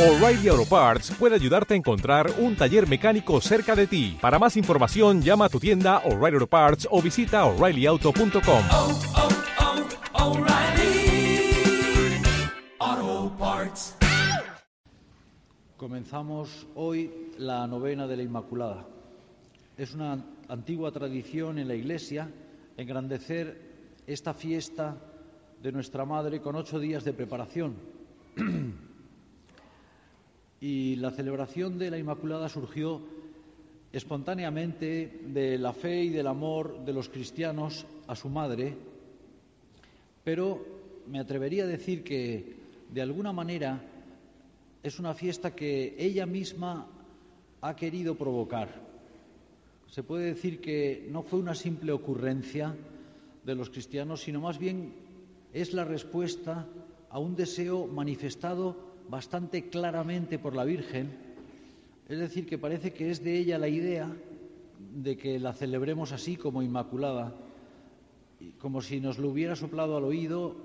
O'Reilly Auto Parts puede ayudarte a encontrar un taller mecánico cerca de ti. Para más información, llama a tu tienda O'Reilly Auto Parts o visita oreillyauto.com. oh, oh, Parts. Comenzamos hoy la novena de la Inmaculada. Es una antigua tradición en la Iglesia engrandecer esta fiesta de nuestra Madre con ocho días de preparación. y la celebración de la Inmaculada surgió espontáneamente de la fe y del amor de los cristianos a su madre, pero me atrevería a decir que de alguna manera es una fiesta que ella misma ha querido provocar. Se puede decir que no fue una simple ocurrencia de los cristianos, sino más bien es la respuesta a un deseo manifestado bastante claramente por la Virgen, es decir, que parece que es de ella la idea de que la celebremos así como Inmaculada, como si nos lo hubiera soplado al oído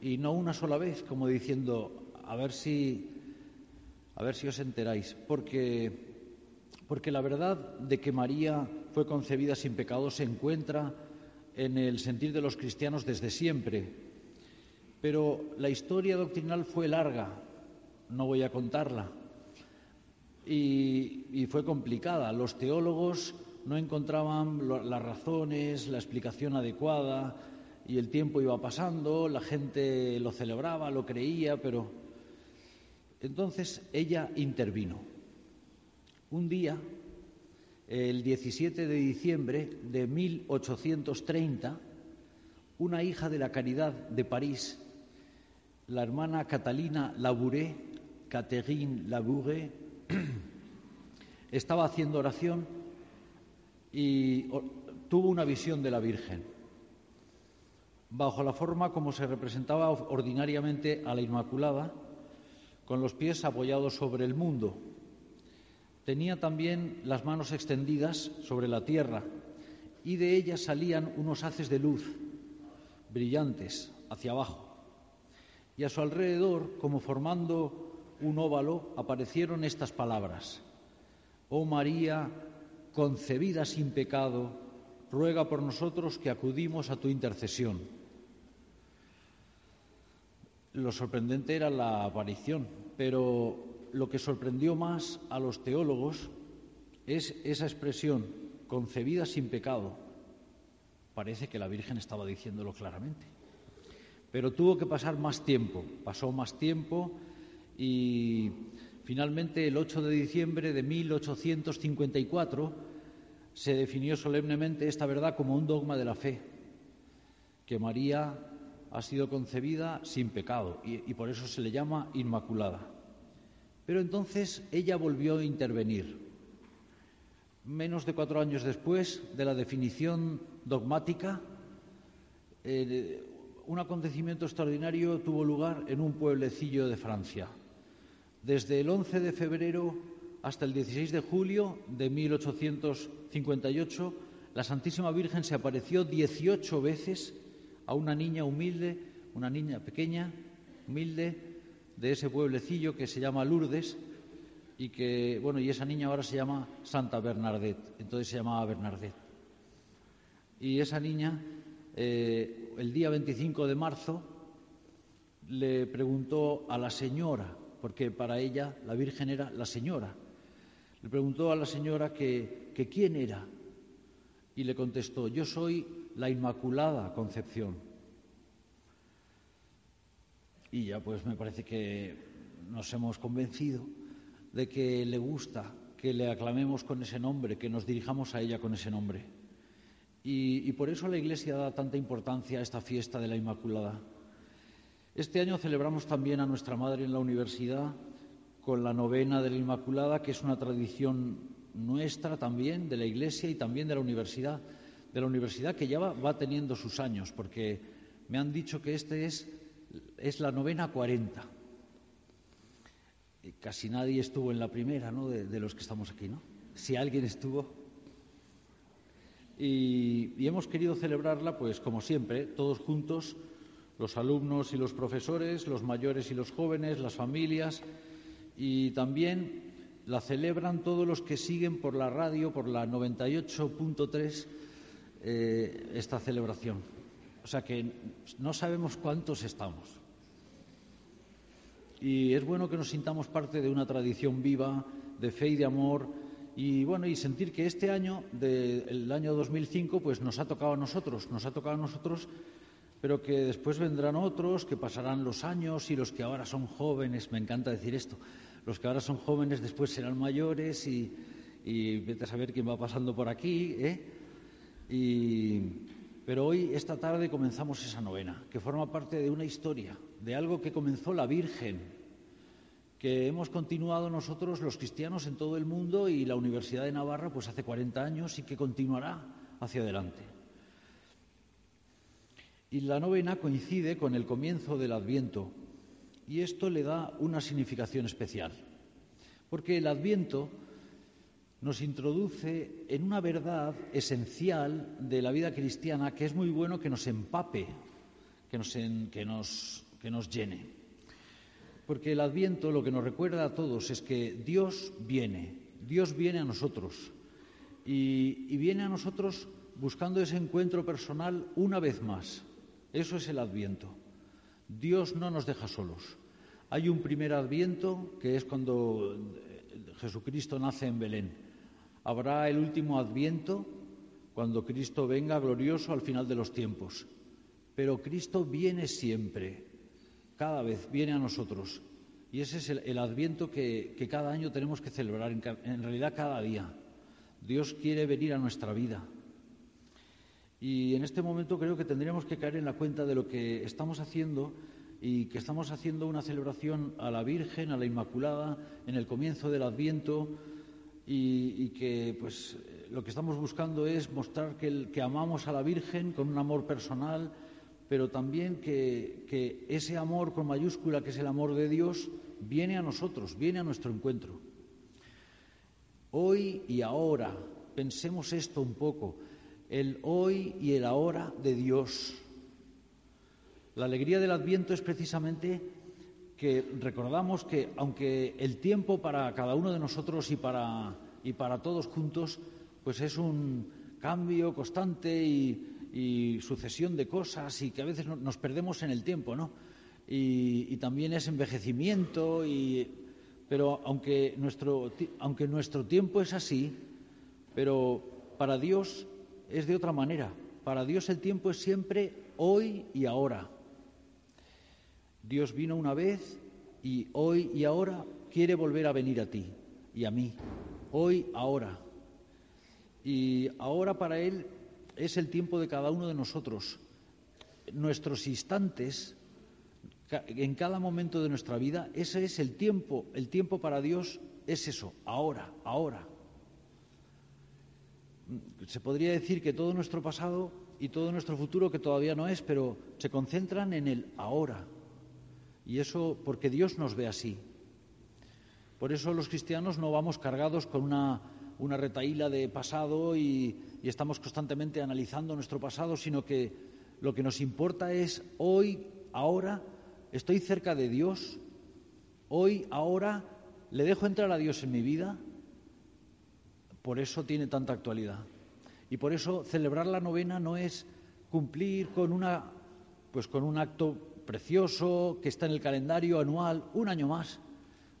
y no una sola vez, como diciendo, a ver si, a ver si os enteráis, porque, porque la verdad de que María fue concebida sin pecado se encuentra en el sentir de los cristianos desde siempre, pero la historia doctrinal fue larga, no voy a contarla. Y, fue complicada. Los teólogos no encontraban las razones, la explicación adecuada, y el tiempo iba pasando, la gente lo celebraba, lo creía, pero entonces ella intervino. Un día, el 17 de diciembre de 1830, una hija de la Caridad de París, la hermana Catalina Labouré, Catherine Labouré, estaba haciendo oración y tuvo una visión de la Virgen, bajo la forma como se representaba ordinariamente a la Inmaculada, con los pies apoyados sobre el mundo. Tenía también las manos extendidas sobre la tierra y de ellas salían unos haces de luz brillantes hacia abajo. Y a su alrededor, como formando un óvalo, aparecieron estas palabras. Oh María, concebida sin pecado, ruega por nosotros que acudimos a tu intercesión. Lo sorprendente era la aparición, pero lo que sorprendió más a los teólogos es esa expresión, concebida sin pecado. Parece que la Virgen estaba diciéndolo claramente. Pero tuvo que pasar más tiempo, pasó más tiempo y finalmente el 8 de diciembre de 1854 se definió solemnemente esta verdad como un dogma de la fe, que María ha sido concebida sin pecado y, por eso se le llama Inmaculada. Pero entonces ella volvió a intervenir. Menos de cuatro años después de la definición dogmática, eh, un acontecimiento extraordinario tuvo lugar en un pueblecillo de Francia. Desde el 11 de febrero hasta el 16 de julio de 1858, la Santísima Virgen se apareció 18 veces a una niña humilde, una niña pequeña, humilde, de ese pueblecillo que se llama Lourdes y que, bueno, y esa niña ahora se llama Santa Bernadette, entonces se llamaba Bernadette. Y esa niña, eh, el día 25 de marzo, le preguntó a la señora, porque para ella la Virgen era la señora, le preguntó a la señora que, que quién era y le contestó, yo soy la Inmaculada Concepción. Y ya pues me parece que nos hemos convencido de que le gusta que le aclamemos con ese nombre, que nos dirijamos a ella con ese nombre. Y, y, por eso la Iglesia da tanta importancia a esta fiesta de la Inmaculada. Este año celebramos también a nuestra Madre en la universidad con la novena de la Inmaculada, que es una tradición nuestra también, de la Iglesia y también de la universidad, de la universidad que ya va, teniendo sus años, porque me han dicho que este es, es la novena 40. Y casi nadie estuvo en la primera, ¿no? De, los que estamos aquí, ¿no? Si alguien estuvo. Y hemos querido celebrarla, pues como siempre, todos juntos, los alumnos y los profesores, los mayores y los jóvenes, las familias y también la celebran todos los que siguen por la radio, por la 98.3, eh, esta celebración. O sea que no sabemos cuántos estamos. Y es bueno que nos sintamos parte de una tradición viva de fe y de amor y bueno y sentir que este año del año 2005 pues nos ha tocado a nosotros, nos ha tocado a nosotros, pero que después vendrán otros, que pasarán los años y los que ahora son jóvenes, me encanta decir esto, los que ahora son jóvenes después serán mayores y, vete a saber quién va pasando por aquí, ¿eh? Pero hoy, esta tarde, comenzamos esa novena, que forma parte de una historia, de algo que comenzó la Virgen, que hemos continuado nosotros los cristianos en todo el mundo y la Universidad de Navarra pues hace 40 años y que continuará hacia adelante. Y la novena coincide con el comienzo del Adviento y esto le da una significación especial, porque el Adviento nos introduce en una verdad esencial de la vida cristiana que es muy bueno que nos empape, que nos, que nos, que nos llene. Porque el adviento lo que nos recuerda a todos es que Dios viene, Dios viene a nosotros y viene a nosotros buscando ese encuentro personal una vez más. Eso es el adviento. Dios no nos deja solos. Hay un primer adviento que es cuando Jesucristo nace en Belén. Habrá el último adviento cuando Cristo venga glorioso al final de los tiempos. Pero Cristo viene siempre, cada vez viene a nosotros. Y ese es el, adviento que, cada año tenemos que celebrar, en realidad cada día. Dios quiere venir a nuestra vida. Y en este momento creo que tendríamos que caer en la cuenta de lo que estamos haciendo y que estamos haciendo una celebración a la Virgen, a la Inmaculada, en el comienzo del Adviento y, que pues lo que estamos buscando es mostrar que, amamos a la Virgen con un amor personal, pero también que ese amor con mayúscula, que es el amor de Dios, viene a nosotros, viene a nuestro encuentro. Hoy y ahora, pensemos esto un poco, el hoy y el ahora de Dios. La alegría del Adviento es precisamente que recordamos que aunque el tiempo para cada uno de nosotros y para, y para todos juntos, pues es un cambio constante y, sucesión de cosas y que a veces nos perdemos en el tiempo, ¿no? Y, y también es envejecimiento, y, pero aunque nuestro, aunque nuestro tiempo es así, pero para Dios es de otra manera. Para Dios el tiempo es siempre hoy y ahora. Dios vino una vez y hoy y ahora quiere volver a venir a ti y a mí. Hoy, ahora. Y ahora para Él es el tiempo de cada uno de nosotros. Nuestros instantes, en cada momento de nuestra vida, ese es el tiempo. El tiempo para Dios es eso, ahora, ahora. Se podría decir que todo nuestro pasado y todo nuestro futuro, que todavía no es, pero se concentran en el ahora. Y eso porque Dios nos ve así. Por eso los cristianos no vamos cargados con una, una retaíla de pasado y, y, estamos constantemente analizando nuestro pasado, sino que lo que nos importa es hoy, ahora, estoy cerca de Dios, hoy, ahora, le dejo entrar a Dios en mi vida. Por eso tiene tanta actualidad. Y por eso celebrar la novena no es cumplir con una pues con un acto precioso que está en el calendario anual un año más,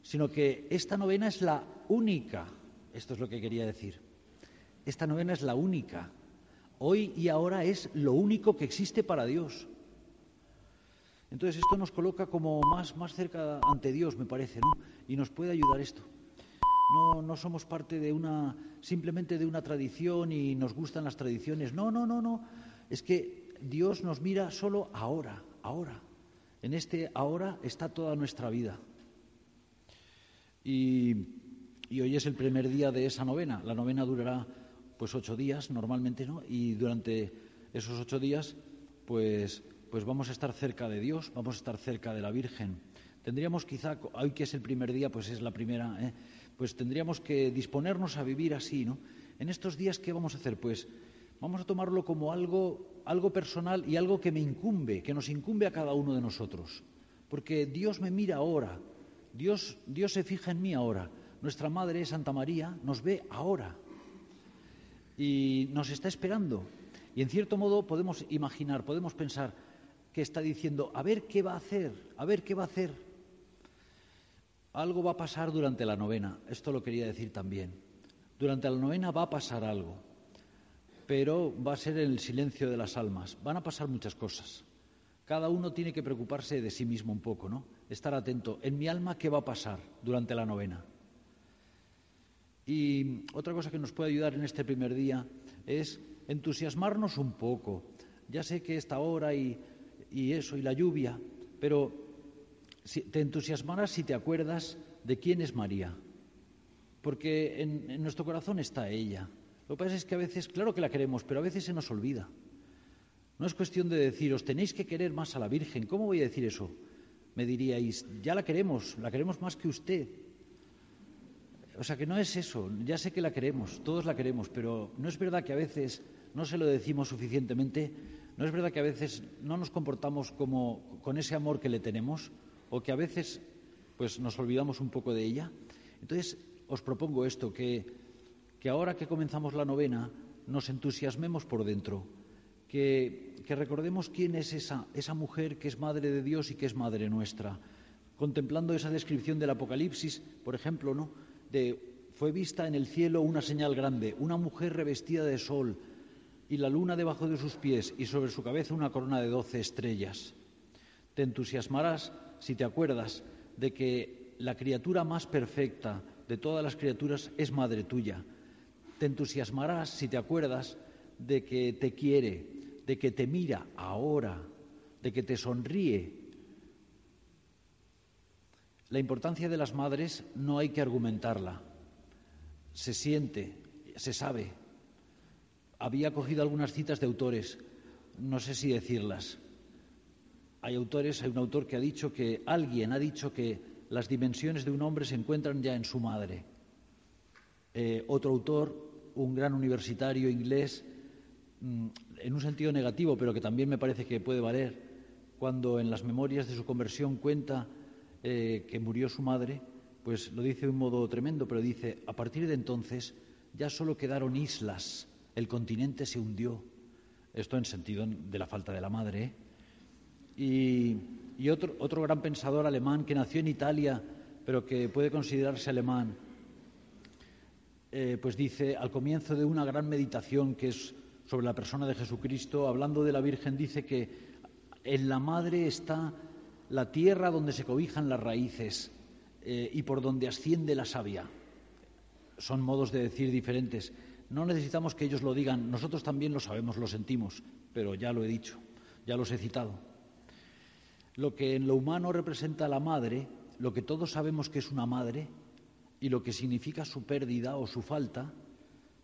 sino que esta novena es la única, esto es lo que quería decir, esta novena es la única, hoy y ahora es lo único que existe para Dios. Entonces esto nos coloca como más, más cerca ante Dios, me parece, ¿no? Y nos puede ayudar esto. No, no somos parte de una, simplemente de una tradición y nos gustan las tradiciones. No, no, no, no. Es que Dios nos mira solo ahora, ahora. En este ahora está toda nuestra vida. Y, hoy es el primer día de esa novena. La novena durará pues ocho días normalmente, ¿no? Y durante esos ocho días, pues, pues vamos a estar cerca de Dios, vamos a estar cerca de la Virgen. Tendríamos quizá, hoy que es el primer día, pues es la primera, ¿eh? Pues tendríamos que disponernos a vivir así, ¿no? En estos días, ¿qué vamos a hacer? Pues vamos a tomarlo como algo, algo personal y algo que me incumbe, que nos incumbe a cada uno de nosotros. Porque Dios me mira ahora, Dios, Dios se fija en mí ahora. Nuestra Madre, Santa María, nos ve ahora y nos está esperando. Y en cierto modo podemos imaginar, podemos pensar que está diciendo, a ver qué va a hacer, a ver qué va a hacer. Algo va a pasar durante la novena, esto lo quería decir también. Durante la novena va a pasar algo, pero va a ser en el silencio de las almas. Van a pasar muchas cosas. Cada uno tiene que preocuparse de sí mismo un poco, ¿no? Estar atento. En mi alma, ¿qué va a pasar durante la novena? Y otra cosa que nos puede ayudar en este primer día es entusiasmarnos un poco. Ya sé que esta hora y, eso, y la lluvia, pero te entusiasmarás si te acuerdas de quién es María, porque en, nuestro corazón está ella. Lo que pasa es que a veces, claro que la queremos, pero a veces se nos olvida. No es cuestión de deciros, tenéis que querer más a la Virgen. ¿Cómo voy a decir eso? Me diríais, ya la queremos, la queremos más que usted. O sea que no es eso, ya sé que la queremos, todos la queremos, pero no es verdad que a veces no se lo decimos suficientemente, no es verdad que a veces no nos comportamos como con ese amor que le tenemos o que a veces pues nos olvidamos un poco de ella. Entonces, os propongo esto, que, que ahora que comenzamos la novena, nos entusiasmemos por dentro, que, que, recordemos quién es esa, esa mujer que es madre de Dios y que es madre nuestra. Contemplando esa descripción del Apocalipsis, por ejemplo, ¿no? De fue vista en el cielo una señal grande, una mujer revestida de sol y la luna debajo de sus pies y sobre su cabeza una corona de doce estrellas. Te entusiasmarás si te acuerdas de que la criatura más perfecta de todas las criaturas es madre tuya. Te entusiasmarás si te acuerdas de que te quiere, de que te mira ahora, de que te sonríe. La importancia de las madres no hay que argumentarla. Se siente, se sabe. Había cogido algunas citas de autores, no sé si decirlas. Hay autores, hay un autor que ha dicho que alguien ha dicho que las dimensiones de un hombre se encuentran ya en su madre. Eh, otro autor, un gran universitario inglés, mm, en un sentido negativo, pero que también me parece que puede valer, cuando en las memorias de su conversión cuenta eh, que murió su madre, pues lo dice de un modo tremendo, pero dice, a partir de entonces ya solo quedaron islas, el continente se hundió. Esto en sentido de la falta de la madre. ¿eh? Y, otro, otro gran pensador alemán que nació en Italia, pero que puede considerarse alemán, eh, pues dice, al comienzo de una gran meditación que es sobre la persona de Jesucristo, hablando de la Virgen, dice que en la madre está la tierra donde se cobijan las raíces eh, y por donde asciende la savia. Son modos de decir diferentes. No necesitamos que ellos lo digan, nosotros también lo sabemos, lo sentimos, pero ya lo he dicho, ya los he citado lo que en lo humano representa la madre, lo que todos sabemos que es una madre, y lo que significa su pérdida o su falta,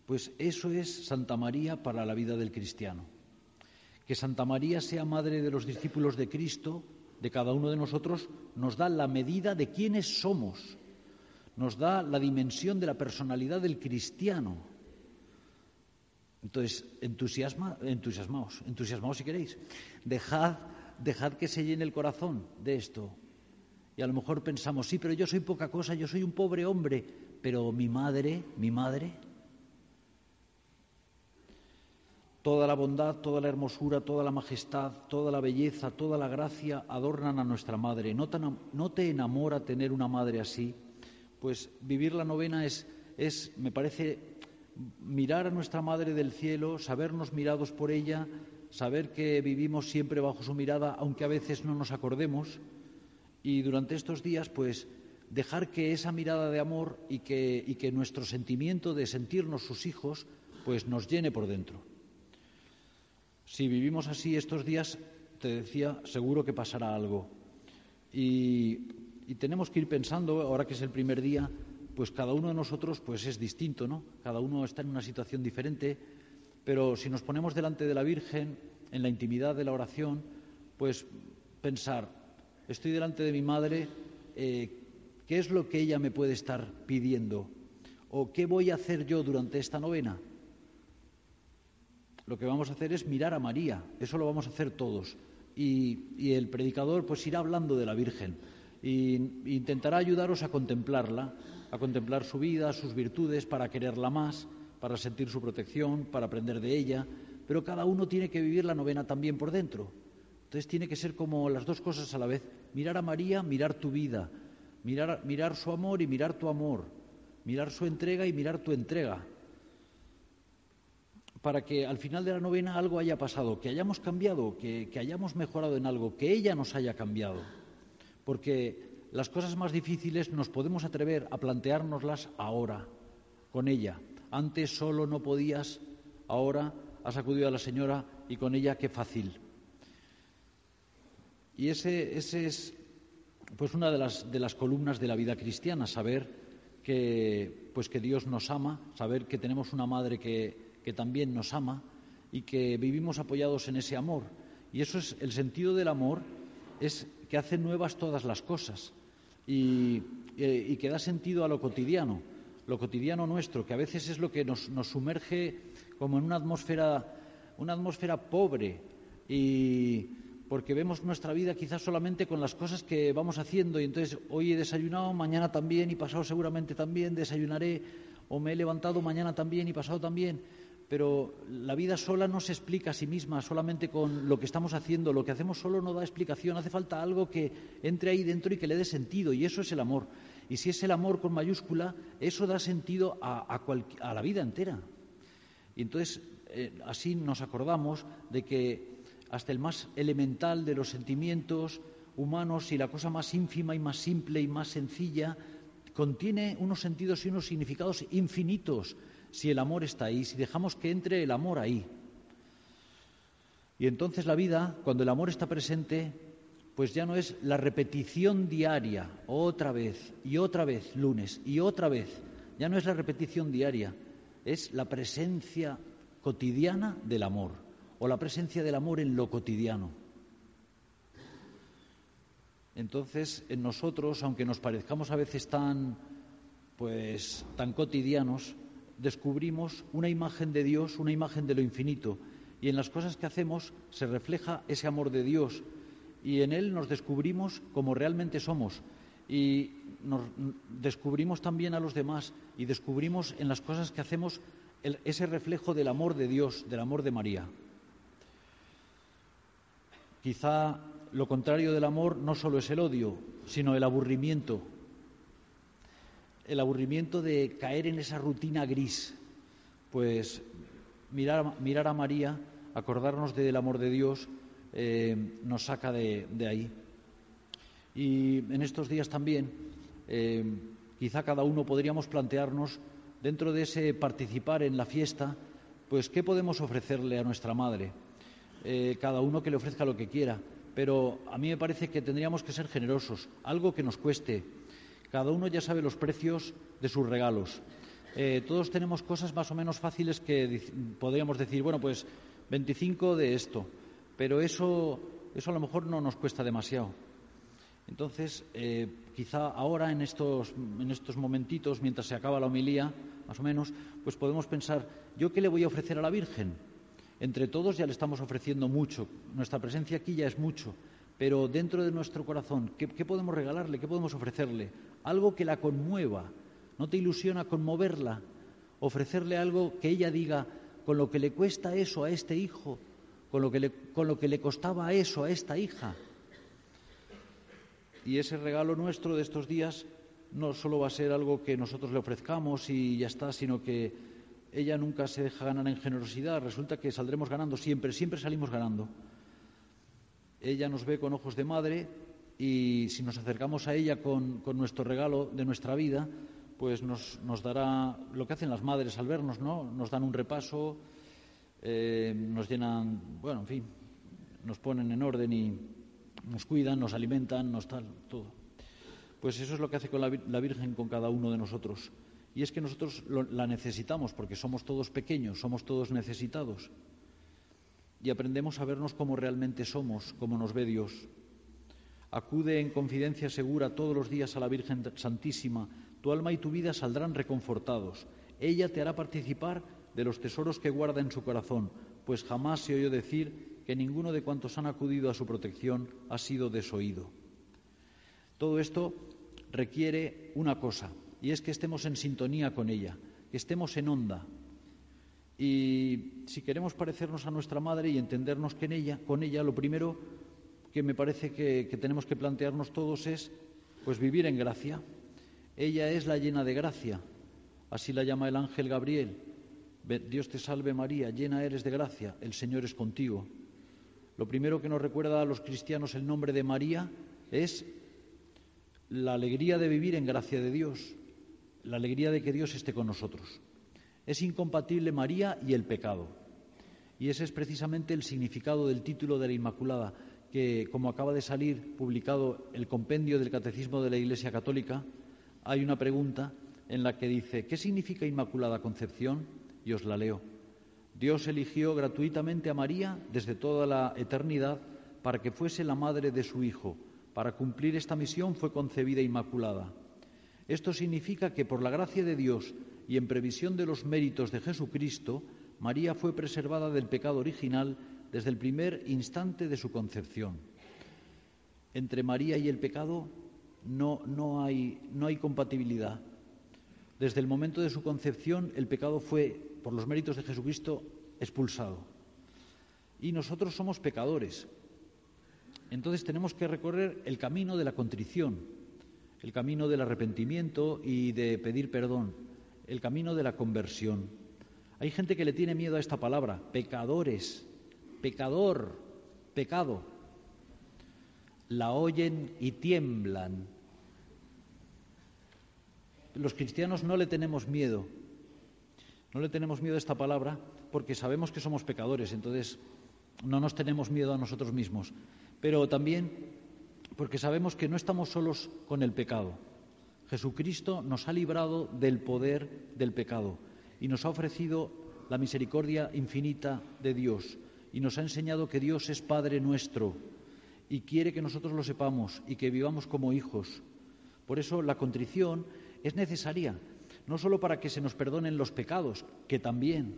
pues eso es Santa María para la vida del cristiano. Que Santa María sea madre de los discípulos de Cristo, de cada uno de nosotros, nos da la medida de quiénes somos, nos da la dimensión de la personalidad del cristiano. Entonces, entusiasma, entusiasmaos, entusiasmaos si queréis. Dejad dejad que se llene el corazón de esto. Y a lo mejor pensamos, sí, pero yo soy poca cosa, yo soy un pobre hombre, pero mi madre, mi madre, toda la bondad, toda la hermosura, toda la majestad, toda la belleza, toda la gracia adornan a nuestra madre. ¿No te, no te enamora tener una madre así? Pues vivir la novena es, es, me parece, mirar a nuestra madre del cielo, sabernos mirados por ella, saber que vivimos siempre bajo su mirada, aunque a veces no nos acordemos, y durante estos días, pues, dejar que esa mirada de amor y que, y que nuestro sentimiento de sentirnos sus hijos, pues nos llene por dentro. Si vivimos así estos días, te decía, seguro que pasará algo. Y, y tenemos que ir pensando, ahora que es el primer día, pues cada uno de nosotros pues es distinto, ¿no? Cada uno está en una situación diferente pero si nos ponemos delante de la Virgen, en la intimidad de la oración, pues pensar, estoy delante de mi madre, eh, ¿qué es lo que ella me puede estar pidiendo? ¿O qué voy a hacer yo durante esta novena? Lo que vamos a hacer es mirar a María, eso lo vamos a hacer todos. Y, y el predicador pues irá hablando de la Virgen. y intentará ayudaros a contemplarla, a contemplar su vida, sus virtudes, para quererla más, para sentir su protección, para aprender de ella, pero cada uno tiene que vivir la novena también por dentro. Entonces tiene que ser como las dos cosas a la vez, mirar a María, mirar tu vida, mirar, su amor y mirar tu amor, mirar su entrega y mirar tu entrega, para que al final de la novena algo haya pasado, que hayamos cambiado, que, que hayamos mejorado en algo, que ella nos haya cambiado porque las cosas más difíciles nos podemos atrever a planteárnoslas ahora, con ella. Antes solo no podías, ahora has acudido a la señora y con ella qué fácil. Y ese, es pues una de las, de las columnas de la vida cristiana, saber que, pues que Dios nos ama, saber que tenemos una madre que, que también nos ama y que vivimos apoyados en ese amor. Y eso es el sentido del amor, es que hace nuevas todas las cosas y, que da sentido a lo cotidiano, lo cotidiano nuestro, que a veces es lo que nos, sumerge como en una atmósfera, una atmósfera pobre y porque vemos nuestra vida quizás solamente con las cosas que vamos haciendo y entonces hoy he desayunado, mañana también y pasado seguramente también desayunaré o me he levantado mañana también y pasado también pero la vida sola no se explica a sí misma solamente con lo que estamos haciendo, lo que hacemos solo no da explicación, hace falta algo que entre ahí dentro y que le dé sentido, y eso es el amor. Y si es el amor con mayúscula, eso da sentido a, la vida entera. Y entonces eh, así nos acordamos de que hasta el más elemental de los sentimientos humanos y la cosa más ínfima y más simple y más sencilla contiene unos sentidos y unos significados infinitos si el amor está ahí, si dejamos que entre el amor ahí. Y entonces la vida, cuando el amor está presente, pues ya no es la repetición diaria, otra vez y otra vez, lunes y otra vez, ya no es la repetición diaria, es la presencia cotidiana del amor o la presencia del amor en lo cotidiano. Entonces, en nosotros, aunque nos parezcamos a veces tan pues tan cotidianos, descubrimos una imagen de Dios, una imagen de lo infinito, y en las cosas que hacemos se refleja ese amor de Dios, y en Él nos descubrimos como realmente somos, y nos descubrimos también a los demás, y descubrimos en las cosas que hacemos ese reflejo del amor de Dios, del amor de María. Quizá lo contrario del amor no solo es el odio, sino el aburrimiento, el aburrimiento de caer en esa rutina gris. Pues mirar, mirar a María, acordarnos del amor de Dios, eh, nos saca de, ahí. Y en estos días también, eh, quizá cada uno podríamos plantearnos, dentro de ese participar en la fiesta, pues qué podemos ofrecerle a nuestra madre. Eh, cada uno que le ofrezca lo que quiera, pero a mí me parece que tendríamos que ser generosos, algo que nos cueste, cada uno ya sabe los precios de sus regalos. Todos tenemos cosas más o menos fáciles que podríamos decir, bueno, pues 25 de esto, pero eso, eso a lo mejor no nos cuesta demasiado. Entonces, eh, quizá ahora, en estos, en estos momentitos, mientras se acaba la homilía, más o menos, pues podemos pensar, ¿yo qué le voy a ofrecer a la Virgen? Entre todos ya le estamos ofreciendo mucho, nuestra presencia aquí ya es mucho, pero dentro de nuestro corazón, ¿qué, podemos regalarle? ¿Qué podemos ofrecerle? Algo que la conmueva. ¿No te ilusiona conmoverla? Ofrecerle algo que ella diga, con lo que le cuesta eso a este hijo, con lo que le, con lo que le costaba eso a esta hija. Y ese regalo nuestro de estos días no solo va a ser algo que nosotros le ofrezcamos y ya está, sino que ella nunca se deja ganar en generosidad. Resulta que saldremos ganando siempre, siempre salimos ganando. Ella nos ve con ojos de madre y si nos acercamos a ella con, nuestro regalo de nuestra vida, pues nos, dará lo que hacen las madres al vernos, ¿no? Nos dan un repaso, eh, nos llenan, bueno, en fin, nos ponen en orden y nos cuidan, nos alimentan, nos tal, todo. Pues eso es lo que hace con la, Virgen con cada uno de nosotros. Y es que nosotros la necesitamos porque somos todos pequeños, somos todos necesitados y aprendemos a vernos como realmente somos, como nos ve Dios. Acude en confidencia segura todos los días a la Virgen Santísima, tu alma y tu vida saldrán reconfortados. Ella te hará participar de los tesoros que guarda en su corazón, pues jamás se oyó decir que ninguno de cuantos han acudido a su protección ha sido desoído. Todo esto requiere una cosa, y es que estemos en sintonía con ella, que estemos en onda. Y si queremos parecernos a nuestra madre y entendernos con ella, lo primero que me parece que, que tenemos que plantearnos todos es pues vivir en gracia. Ella es la llena de gracia, así la llama el ángel Gabriel. Dios te salve María, llena eres de gracia, el Señor es contigo. Lo primero que nos recuerda a los cristianos el nombre de María es la alegría de vivir en gracia de Dios, la alegría de que Dios esté con nosotros. Es incompatible María y el pecado. Y ese es precisamente el significado del título de la Inmaculada, que como acaba de salir publicado el compendio del Catecismo de la Iglesia Católica, hay una pregunta en la que dice, ¿qué significa Inmaculada Concepción? Y la leo. Dios eligió gratuitamente a María desde toda la eternidad para que fuese la madre de su Hijo. Para cumplir esta misión fue concebida Inmaculada. Esto significa que por la gracia de Dios y en previsión de los méritos de Jesucristo, María fue preservada del pecado original desde el primer instante de su concepción. Entre María y el pecado no, no, hay, no hay compatibilidad. Desde el momento de su concepción, el pecado fue, por los méritos de Jesucristo, expulsado. Y nosotros somos pecadores. Entonces tenemos que recorrer el camino de la contrición, el camino del arrepentimiento y de pedir perdón, el camino de la conversión. Hay gente que le tiene miedo a esta palabra, pecadores, pecador, pecado. La oyen y tiemblan. Los cristianos no le tenemos miedo, no le tenemos miedo a esta palabra porque sabemos que somos pecadores, entonces no nos tenemos miedo a nosotros mismos, pero también porque sabemos que no estamos solos con el pecado. Jesucristo nos ha librado del poder del pecado y nos ha ofrecido la misericordia infinita de Dios y nos ha enseñado que Dios es Padre nuestro y quiere que nosotros lo sepamos y que vivamos como hijos. Por eso la contrición es necesaria, no solo para que se nos perdonen los pecados, que también,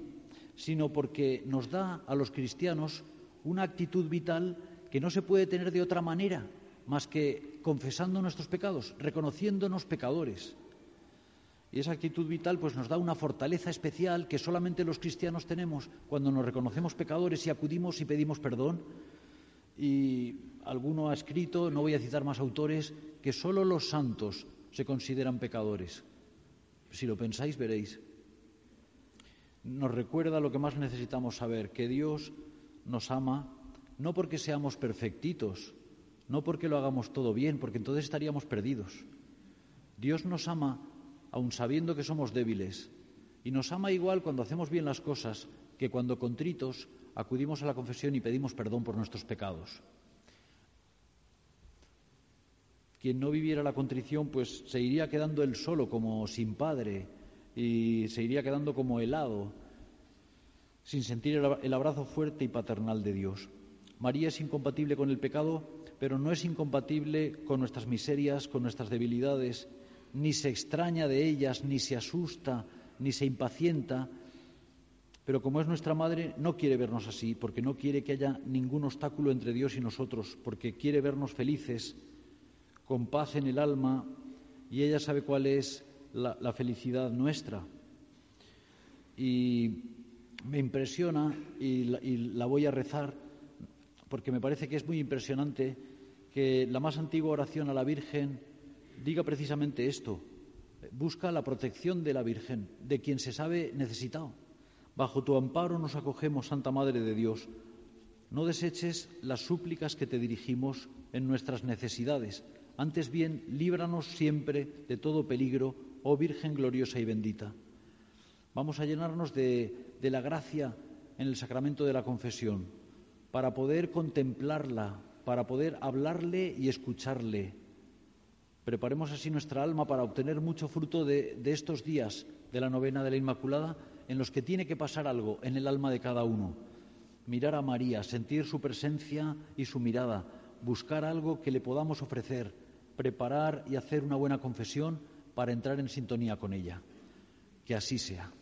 sino porque nos da a los cristianos una actitud vital que no se puede tener de otra manera más que confesando nuestros pecados, reconociéndonos pecadores. Y esa actitud vital pues nos da una fortaleza especial que solamente los cristianos tenemos cuando nos reconocemos pecadores y acudimos y pedimos perdón. Y alguno ha escrito, no voy a citar más autores, que solo los santos se consideran pecadores. Si lo pensáis veréis. Nos recuerda lo que más necesitamos saber, que Dios nos ama no porque seamos perfectitos, no porque lo hagamos todo bien, porque entonces estaríamos perdidos. Dios nos ama aun sabiendo que somos débiles, y nos ama igual cuando hacemos bien las cosas que cuando contritos acudimos a la confesión y pedimos perdón por nuestros pecados. Quien no viviera la contrición, pues se iría quedando él solo, como sin padre, y se iría quedando como helado, sin sentir el abrazo fuerte y paternal de Dios. María es incompatible con el pecado, pero no es incompatible con nuestras miserias, con nuestras debilidades ni se extraña de ellas, ni se asusta, ni se impacienta, pero como es nuestra madre, no quiere vernos así, porque no quiere que haya ningún obstáculo entre Dios y nosotros, porque quiere vernos felices, con paz en el alma, y ella sabe cuál es la, felicidad nuestra. Y me impresiona, y la voy a rezar, porque me parece que es muy impresionante, que la más antigua oración a la Virgen diga precisamente esto. Busca la protección de la Virgen, de quien se sabe necesitado. Bajo tu amparo nos acogemos, Santa Madre de Dios. No deseches las súplicas que te dirigimos en nuestras necesidades. Antes bien, líbranos siempre de todo peligro, oh Virgen gloriosa y bendita. Vamos a llenarnos de, de la gracia en el sacramento de la confesión, para poder contemplarla, para poder hablarle y escucharle, Preparemos así nuestra alma para obtener mucho fruto de, estos días de la novena de la Inmaculada en los que tiene que pasar algo en el alma de cada uno. Mirar a María, sentir su presencia y su mirada, buscar algo que le podamos ofrecer, preparar y hacer una buena confesión para entrar en sintonía con ella. Que así sea.